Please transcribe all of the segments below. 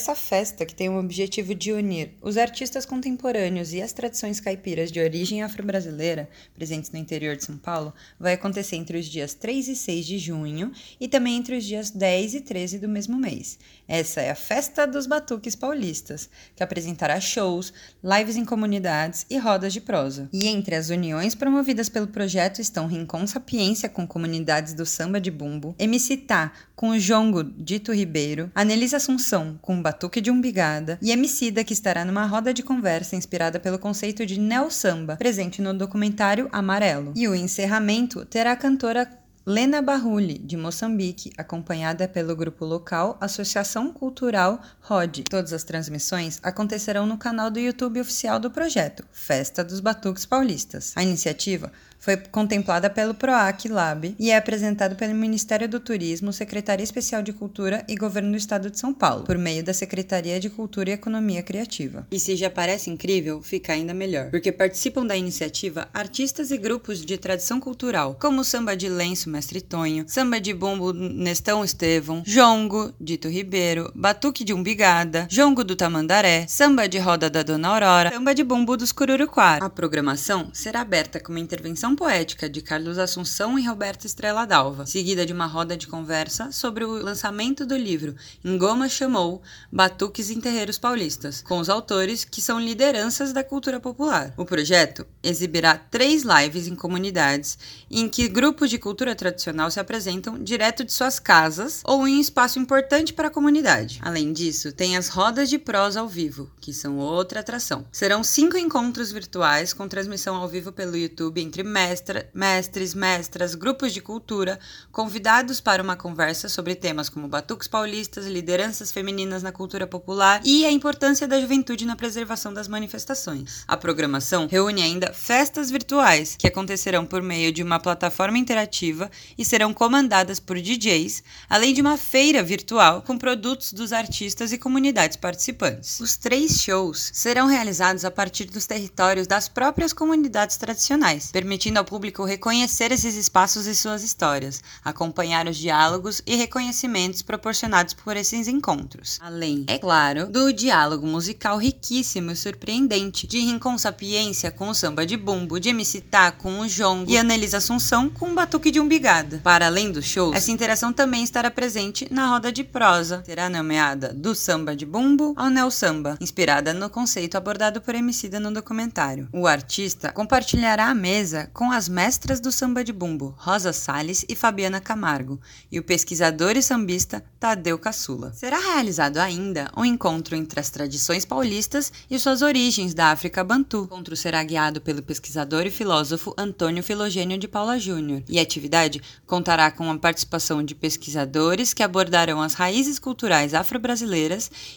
Essa festa, que tem o objetivo de unir os artistas contemporâneos e as tradições caipiras de origem afro-brasileira presentes no interior de São Paulo, vai acontecer entre os dias 3 e 6 de junho e também entre os dias 10 e 13 do mesmo mês. Essa é a Festa dos Batuques Paulistas, que apresentará shows, lives em comunidades e rodas de prosa. E entre as uniões promovidas pelo projeto estão Rincon Sapiência com comunidades do samba de bumbo, MC Tá com o jongo Dito Ribeiro, Anelisa Assunção com batuque de umbigada e Emicida que estará numa roda de conversa inspirada pelo conceito de neo samba, presente no documentário Amarelo. E o encerramento terá a cantora Lena Barruli, de Moçambique, acompanhada pelo grupo local Associação Cultural ROD. Todas as transmissões acontecerão no canal do YouTube oficial do projeto, Festa dos Batuques Paulistas. A iniciativa foi contemplada pelo PROAC Lab e é apresentado pelo Ministério do Turismo, Secretaria Especial de Cultura e Governo do Estado de São Paulo, por meio da Secretaria de Cultura e Economia Criativa. E se já parece incrível, fica ainda melhor, porque participam da iniciativa artistas e grupos de tradição cultural, como samba de lenço Mestre Tonho, samba de bumbo Nestão Estevão, jongo Dito Ribeiro, batuque de umbigada, jongo do Tamandaré, samba de roda da Dona Aurora, samba de bumbo dos Cururuquara. A programação será aberta com uma intervenção Poética de Carlos Assunção e Roberto Estrela Dalva, seguida de uma roda de conversa sobre o lançamento do livro Engoma Chamou Batuques em Terreiros Paulistas, com os autores que são lideranças da cultura popular. O projeto exibirá três lives em comunidades em que grupos de cultura tradicional se apresentam direto de suas casas ou em um espaço importante para a comunidade. Além disso, tem as rodas de prosa ao vivo, que são outra atração. Serão cinco encontros virtuais com transmissão ao vivo pelo YouTube entre mestra, mestres, mestras, grupos de cultura, convidados para uma conversa sobre temas como batuques paulistas, lideranças femininas na cultura popular e a importância da juventude na preservação das manifestações. A programação reúne ainda festas virtuais, que acontecerão por meio de uma plataforma interativa e serão comandadas por DJs, além de uma feira virtual com produtos dos artistas e comunidades participantes. Os três shows serão realizados a partir dos territórios das próprias comunidades tradicionais, permitindo ao público reconhecer esses espaços e suas histórias, acompanhar os diálogos e reconhecimentos proporcionados por esses encontros. Além, é claro, do diálogo musical riquíssimo e surpreendente de Rincon Sapiência com o samba de bumbo, de MC Tá com o jongo e Anelisa Assunção com o batuque de umbigada. Para além dos shows, essa interação também estará presente na roda de prosa. Será nomeada do samba de bumbo ao neo samba, inspirada no conceito abordado por Emicida no documentário. O artista compartilhará a mesa com as mestras do samba de bumbo, Rosa Salles e Fabiana Camargo, e o pesquisador e sambista Tadeu Caçula. Será realizado ainda um encontro entre as tradições paulistas e suas origens da África Bantu. O encontro será guiado pelo pesquisador e filósofo Antônio Filogênio de Paula Júnior, e a atividade contará com a participação de pesquisadores que abordarão as raízes culturais afro-brasileiras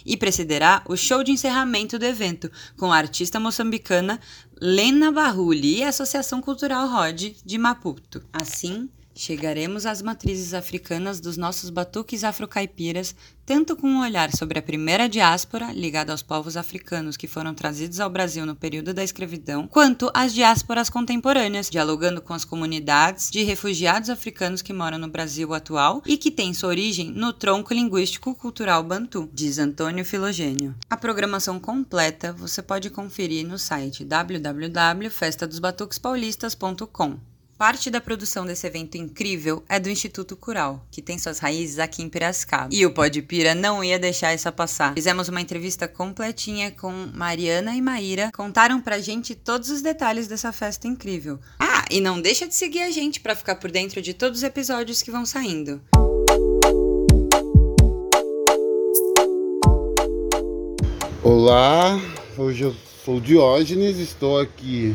e precederá o show de encerramento do evento com a artista moçambicana Lena Barruli e a Associação Cultural Rod de Maputo. Assim, chegaremos às matrizes africanas dos nossos batuques afrocaipiras, tanto com um olhar sobre a primeira diáspora, ligada aos povos africanos que foram trazidos ao Brasil no período da escravidão, quanto às diásporas contemporâneas, dialogando com as comunidades de refugiados africanos que moram no Brasil atual e que têm sua origem no tronco linguístico cultural bantu, diz Antônio Filogênio. A programação completa você pode conferir no site www.festadosbatuquespaulistas.com. Parte da produção desse evento incrível é do Instituto Cural, que tem suas raízes aqui em Piracicaba. E o Pode Pira não ia deixar essa passar. Fizemos uma entrevista completinha com Mariana e Maíra, contaram pra gente todos os detalhes dessa festa incrível. Ah, e não deixa de seguir a gente para ficar por dentro de todos os episódios que vão saindo. Olá, hoje eu sou Diógenes, estou aqui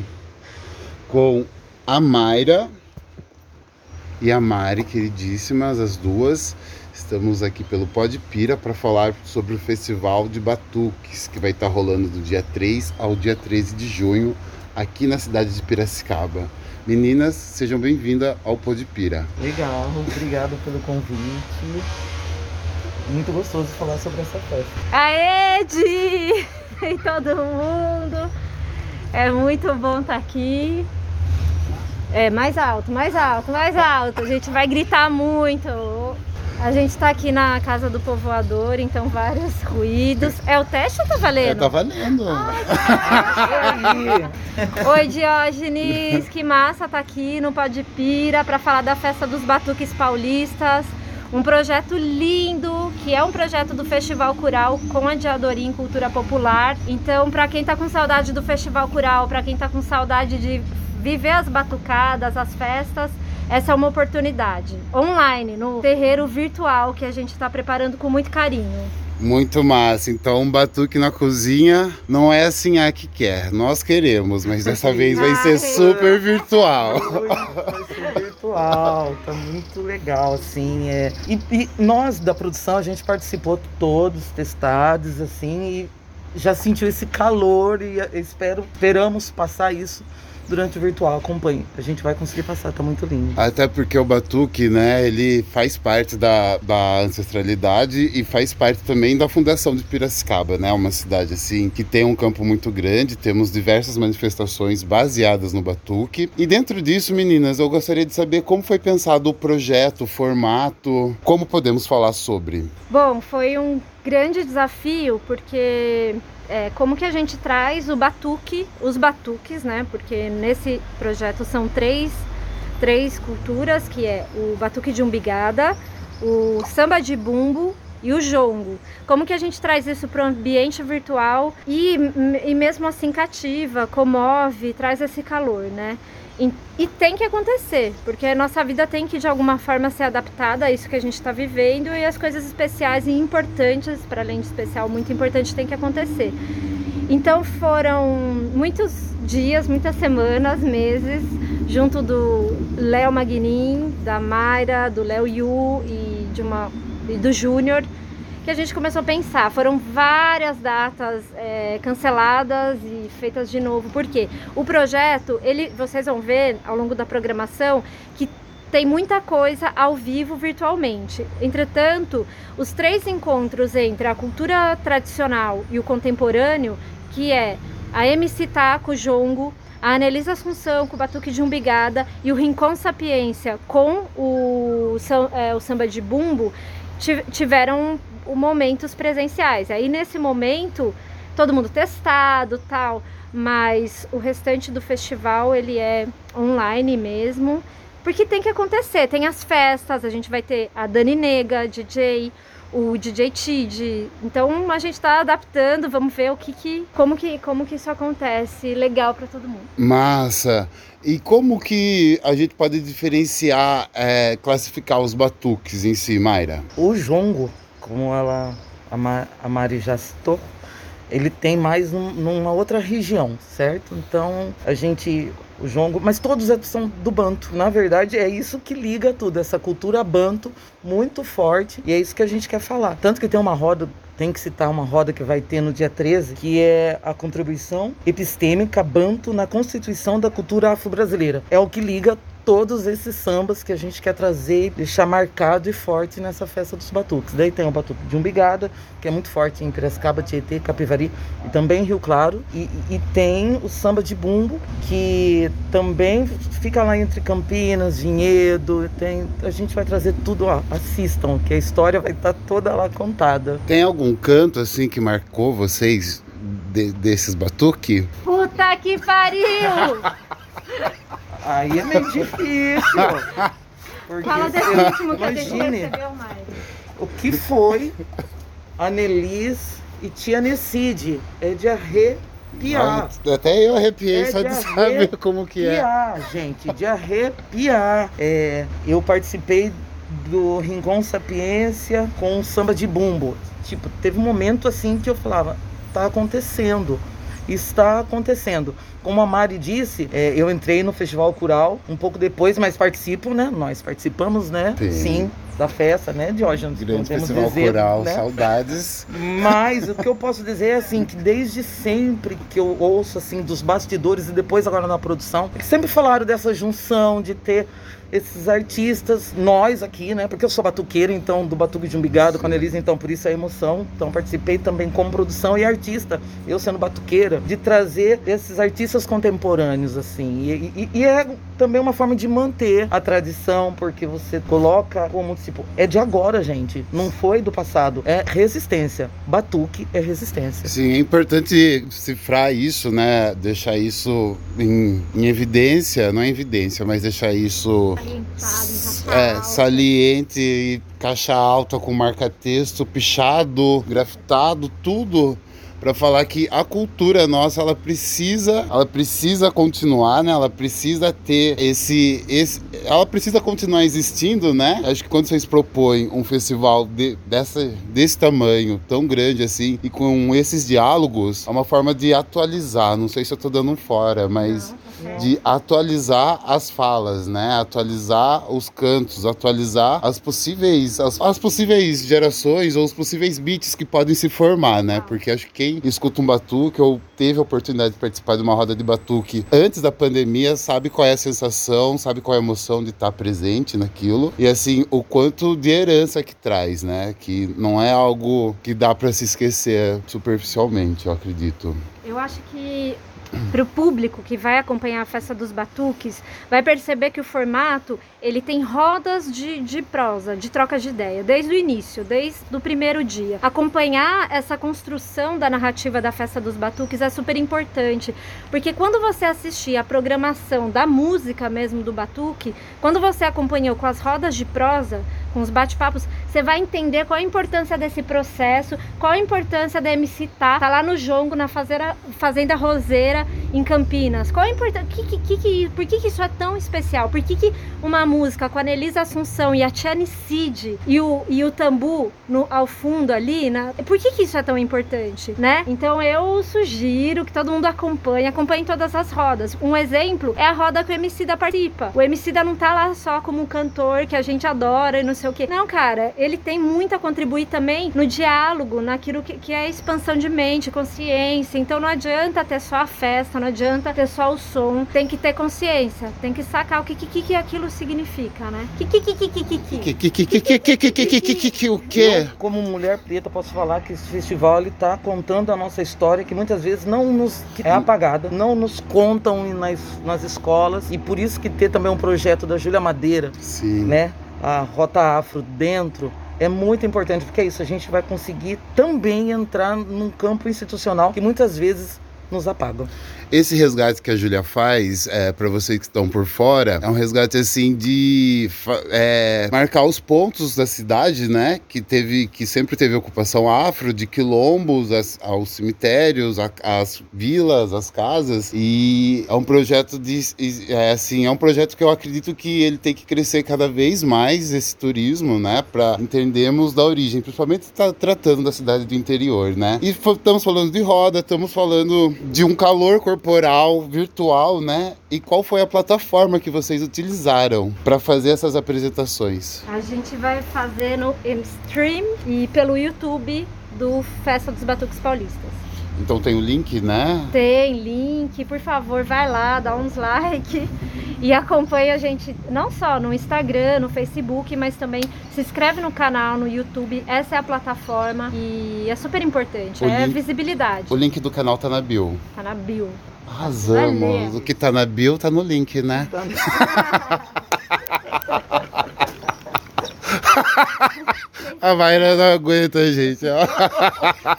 com a Mayra e a Mari, queridíssimas, as duas. Estamos aqui pelo Pod Pira para falar sobre o Festival de Batuques, que vai estar rolando do dia 3 ao dia 13 de junho, aqui na cidade de Piracicaba. Meninas, sejam bem-vindas ao Pod Pira. Legal, obrigado pelo convite. Muito gostoso falar sobre essa festa. Aê, Di! E todo mundo! É muito bom estar aqui. É, mais alto, mais alto, mais alto. A gente vai gritar muito. A gente tá aqui na casa do povoador, então vários ruídos. É o teste ou tá É, valendo? tá valendo. Oi, Diógenes, que massa tá aqui no Pode Pira para falar da festa dos Batuques Paulistas. Um projeto lindo, que é um projeto do Festival Cural com a Diadorim Cultura Popular. Então, para quem tá com saudade do Festival Cural, para quem tá com saudade de viver as batucadas, as festas, essa é uma oportunidade. Online, no terreiro virtual que a gente está preparando com muito carinho. Muito massa. Então, um batuque na cozinha não é assim a que quer. Nós queremos, mas dessa vez vai ser Ai. super virtual. Vai ser virtual, tá muito legal, assim. É. E, e nós da produção, a gente participou todos, testados, assim, e já sentiu esse calor e eh, espero, esperamos passar isso durante o virtual. Acompanhe, a gente vai conseguir passar, tá muito lindo. Até porque o batuque, né, ele faz parte da, da ancestralidade e faz parte também da fundação de Piracicaba, né? Uma cidade assim que tem um campo muito grande, temos diversas manifestações baseadas no batuque. E dentro disso, meninas, eu gostaria de saber como foi pensado o projeto, o formato, como podemos falar sobre. Bom, foi um grande desafio porque é, como que a gente traz o batuque, os batuques, né? Porque nesse projeto são três, três culturas, que é o batuque de umbigada, o samba de bumbo e o jongo. Como que a gente traz isso para o ambiente virtual e, e mesmo assim cativa, comove, traz esse calor, né? E, e tem que acontecer, porque a nossa vida tem que de alguma forma ser adaptada a isso que a gente está vivendo e as coisas especiais e importantes, para além de especial, muito importante, tem que acontecer. Então foram muitos dias, muitas semanas, meses, junto do Léo Magnin, da Mayra, do Léo Yu e, de uma, e do Júnior, que a gente começou a pensar. Foram várias datas é, canceladas e feitas de novo. Por quê? O projeto, ele, vocês vão ver ao longo da programação que tem muita coisa ao vivo virtualmente. Entretanto, os três encontros entre a cultura tradicional e o contemporâneo, que é a MC Taco Jongo, a Anelisa Assunção com o Batuque de Umbigada e o Rincon Sapiência com o, o samba de bumbo, ti- tiveram momentos presenciais. Aí nesse momento, todo mundo testado tal, mas o restante do festival ele é online mesmo. Porque tem que acontecer, tem as festas, a gente vai ter a Dani Nega, DJ, o DJ Tid. Então a gente está adaptando, vamos ver o que, que como que como que isso acontece, legal para todo mundo. Massa! E como que a gente pode diferenciar, é, classificar os batuques em si, Mayra? O jongo, como ela, a, Ma- a Mari já citou, ele tem mais num- numa outra região, certo? Então a gente, o jongo, mas todos é- são do banto. Na verdade é isso que liga tudo, essa cultura banto muito forte e é isso que a gente quer falar. Tanto que tem uma roda, tem que citar uma roda que vai ter no dia 13, que é a contribuição epistêmica banto na constituição da cultura afro-brasileira. É o que liga todos esses sambas que a gente quer trazer e deixar marcado e forte nessa festa dos batuques. Daí tem o batuque de Umbigada, que é muito forte em Piracicaba, Tietê, Capivari e também Rio Claro. E, e tem o samba de bumbo, que também fica lá entre Campinas, Vinhedo. Tem, a gente vai trazer tudo, ó, assistam, que a história vai estar toda lá contada. Tem algum canto assim que marcou vocês de- desses batuque? Puta que pariu! Aí é meio difícil. Porque Fala desse último que a gente imagine. recebeu mais. O que foi a Nelis e tia Necide? É de arrepiar. Ah, Até eu arrepiei É só de de saber como que é. Arrepiar, gente, de arrepiar. É, eu participei do Rincon Sapiência com o samba de bumbo. Tipo, teve um momento assim que eu falava, tá acontecendo. Está acontecendo. Como a Mari disse, é, eu entrei no Festival Cural um pouco depois, mas participo, né? Nós participamos, né? Sim. da festa, né, Diógenes? Grande Festival dizer, Coral, né? saudades. Mas o que eu posso dizer é assim, que desde sempre que eu ouço assim dos bastidores e depois agora na produção, sempre falaram dessa junção de ter esses artistas, nós aqui, né? Porque eu sou batuqueiro, então, do Batuque de Umbigado, com a Nelisa, então por isso a emoção. Então participei também como produção e artista, eu sendo batuqueira, de trazer esses artistas contemporâneos, assim. E, e, e é também uma forma de manter a tradição, porque você coloca como, tipo, é de agora, gente. Não foi do passado. É resistência. Batuque é resistência. Sim, é importante cifrar isso, né? Deixar isso em, em evidência, não é evidência, mas deixar isso é, saliente e caixa alta com marca-texto, pichado, grafitado, tudo para falar que a cultura nossa ela precisa ela precisa continuar né? Ela precisa ter esse, esse ela precisa continuar existindo né? Acho que quando vocês propõem um festival de, dessa desse tamanho tão grande assim e com esses diálogos é uma forma de atualizar. Não sei se eu tô dando um fora mas Não de atualizar as falas, né? Atualizar os cantos, atualizar as possíveis as, as, possíveis gerações ou os possíveis beats que podem se formar, né? Porque acho que quem escuta um batuque ou teve a oportunidade de participar de uma roda de batuque antes da pandemia sabe qual é a sensação, sabe qual é a emoção de estar presente naquilo e assim o quanto de herança que traz, né? Que não é algo que dá para se esquecer superficialmente, eu acredito. Eu acho que para o público que vai acompanhar a festa dos batuques, vai perceber que o formato ele tem rodas de, de prosa, de troca de ideia, desde o início, desde o primeiro dia. Acompanhar essa construção da narrativa da festa dos batuques é super importante, porque quando você assistir a programação da música mesmo do batuque, quando você acompanhou com as rodas de prosa, com os bate-papos, você vai entender qual a importância desse processo, qual a importância da MC tá, tá lá no jongo, na fazenda, fazenda Roseira, em Campinas. Qual a importância, que, que, que, por que, que isso é tão especial? Por que, que uma música com a Nelisa Assunção e a Tiane Cid e o, e o tambu no, ao fundo ali, na, por que, que isso é tão importante, né? Então eu sugiro que todo mundo acompanhe, acompanhe todas as rodas. Um exemplo é a roda que o MC da participa. O MC da não tá lá só como um cantor que a gente adora e não sei o que. Não, cara, ele tem muito a contribuir também no diálogo, naquilo que, que é expansão de mente, consciência. Então não adianta ter só a festa, não adianta ter só o som. Tem que ter consciência, tem que sacar o que, que, que aquilo significa, significa, né? Que o quê? Como mulher preta, posso falar que esse festival está contando a nossa história que muitas vezes não nos é apagada, não nos contam nas, nas escolas. E por isso que ter também um projeto da Júlia Madeira, Sim. né? A Rota Afro dentro é muito importante, porque é isso, a gente vai conseguir também entrar num campo institucional que muitas vezes nos apagam. Esse resgate que a Júlia faz, é, para vocês que estão por fora, é um resgate assim de é, marcar os pontos da cidade, né? Que teve, que sempre teve ocupação afro, de quilombos as, aos cemitérios, a, as vilas, as casas. E é um projeto de, é, assim, é um projeto que eu acredito que ele tem que crescer cada vez mais esse turismo, né? Para entendermos da origem, principalmente tá tratando da cidade do interior, né? E estamos falando de roda, estamos falando de um calor corporal virtual, né? E qual foi a plataforma que vocês utilizaram para fazer essas apresentações? A gente vai fazer no stream e pelo YouTube do Festa dos Batuques Paulistas. Então tem o link, né? Tem link, por favor, vai lá, dá uns like e acompanha a gente não só no Instagram, no Facebook, mas também se inscreve no canal, no YouTube. Essa é a plataforma e é super importante, o é link, visibilidade. O link do canal tá na bio. Tá na bio. Arrasamos. O que tá na bio tá no link, né? A Mayra não aguenta, gente.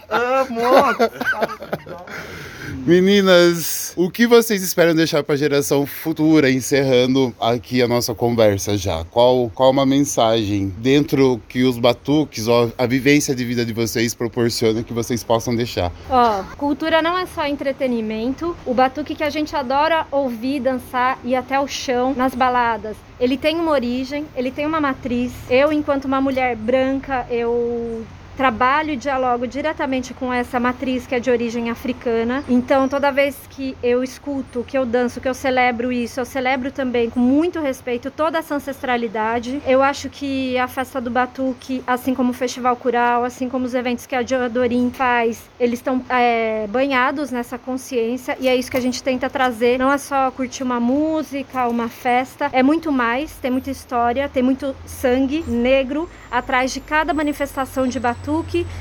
Amor! Meninas, o que vocês esperam deixar para a geração futura, encerrando aqui a nossa conversa já? Qual, qual uma mensagem dentro que os batuques, a vivência de vida de vocês proporciona que vocês possam deixar? Ó, cultura não é só entretenimento. O batuque que a gente adora ouvir, dançar e até o chão nas baladas. Ele tem uma origem, ele tem uma matriz. Eu, enquanto uma mulher branca, eu trabalho e dialogo diretamente com essa matriz que é de origem africana. Então, toda vez que eu escuto, que eu danço, que eu celebro isso, eu celebro também com muito respeito toda essa ancestralidade. Eu acho que a festa do Batuque, assim como o Festival Cural, assim como os eventos que a Diodorim faz, eles estão é, banhados nessa consciência e é isso que a gente tenta trazer. Não é só curtir uma música, uma festa, é muito mais, tem muita história, tem muito sangue negro atrás de cada manifestação de batuque,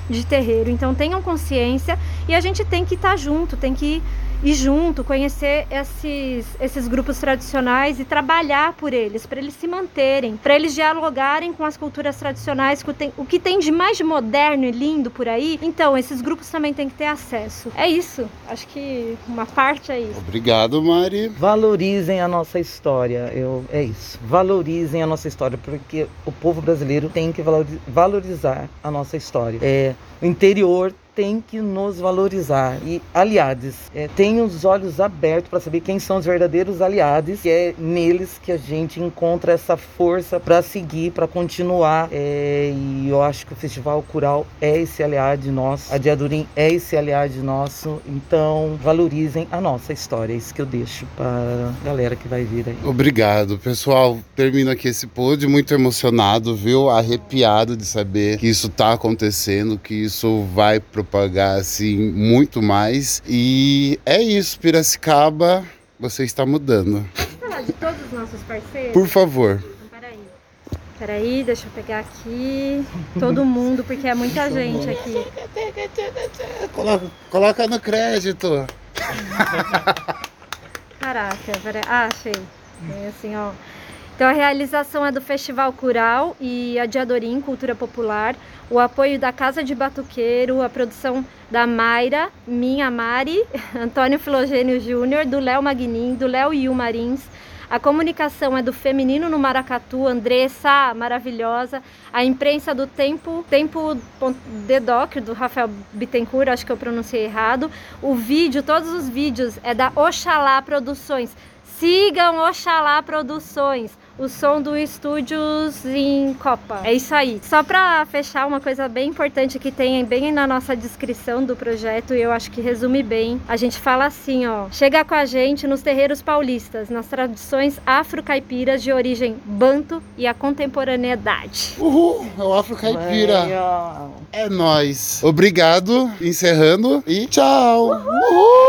de terreiro. Então tenham consciência e a gente tem que estar tá junto, tem que ir junto, conhecer esses, esses grupos tradicionais e trabalhar por eles, para eles se manterem, para eles dialogarem com as culturas tradicionais, o que tem de mais de moderno e lindo por aí. Então, esses grupos também têm que ter acesso. É isso. Acho que uma parte é isso. Obrigado, Mari. Valorizem a nossa história. Eu, é isso. Valorizem a nossa história, porque o povo brasileiro tem que valorizar a nossa história. É, o interior tem que nos valorizar. E aliados, é, tenha os olhos abertos para saber quem são os verdadeiros aliados, que é neles que a gente encontra essa força para seguir, para continuar. É, e eu acho que o Festival Cural é esse aliado nosso, a Diadurim é esse aliado nosso. Então, valorizem a nossa história. É isso que eu deixo para a galera que vai vir aí. Obrigado, pessoal. Termino aqui esse pod muito emocionado, viu? Arrepiado de saber que isso está acontecendo, que isso vai pro propagar assim muito mais. E é isso, Piracicaba, você está mudando. Vamos falar de todos os nossos parceiros? Por favor. Peraí. Peraí, deixa eu pegar aqui todo mundo, porque é muita gente aqui. Coloca, coloca no crédito. Caraca, peraí. Ah, achei. É assim, ó. Então a realização é do Festival Cural e a Diadorim Cultura Popular, o apoio da Casa de Batuqueiro, a produção da Mayra, minha Mari, Antônio Filogênio Júnior, do Léo Magnin, do Léo Yu Marins, a comunicação é do Feminino no Maracatu, Andressa, maravilhosa. A imprensa do Tempo, Tempo Dedoc, do Rafael Bittencourt, acho que eu pronunciei errado. O vídeo, todos os vídeos, é da Oxalá Produções. Sigam Oxalá Produções o som do Estúdios em Copa. É isso aí. Só para fechar, uma coisa bem importante que tem bem na nossa descrição do projeto, e eu acho que resume bem. A gente fala assim, ó: chega com a gente nos terreiros paulistas, nas tradições afro-caipiras de origem banto e a contemporaneidade. Uhul, é o afro-caipira. É nós. Obrigado, encerrando e tchau. Uhul. Uhul.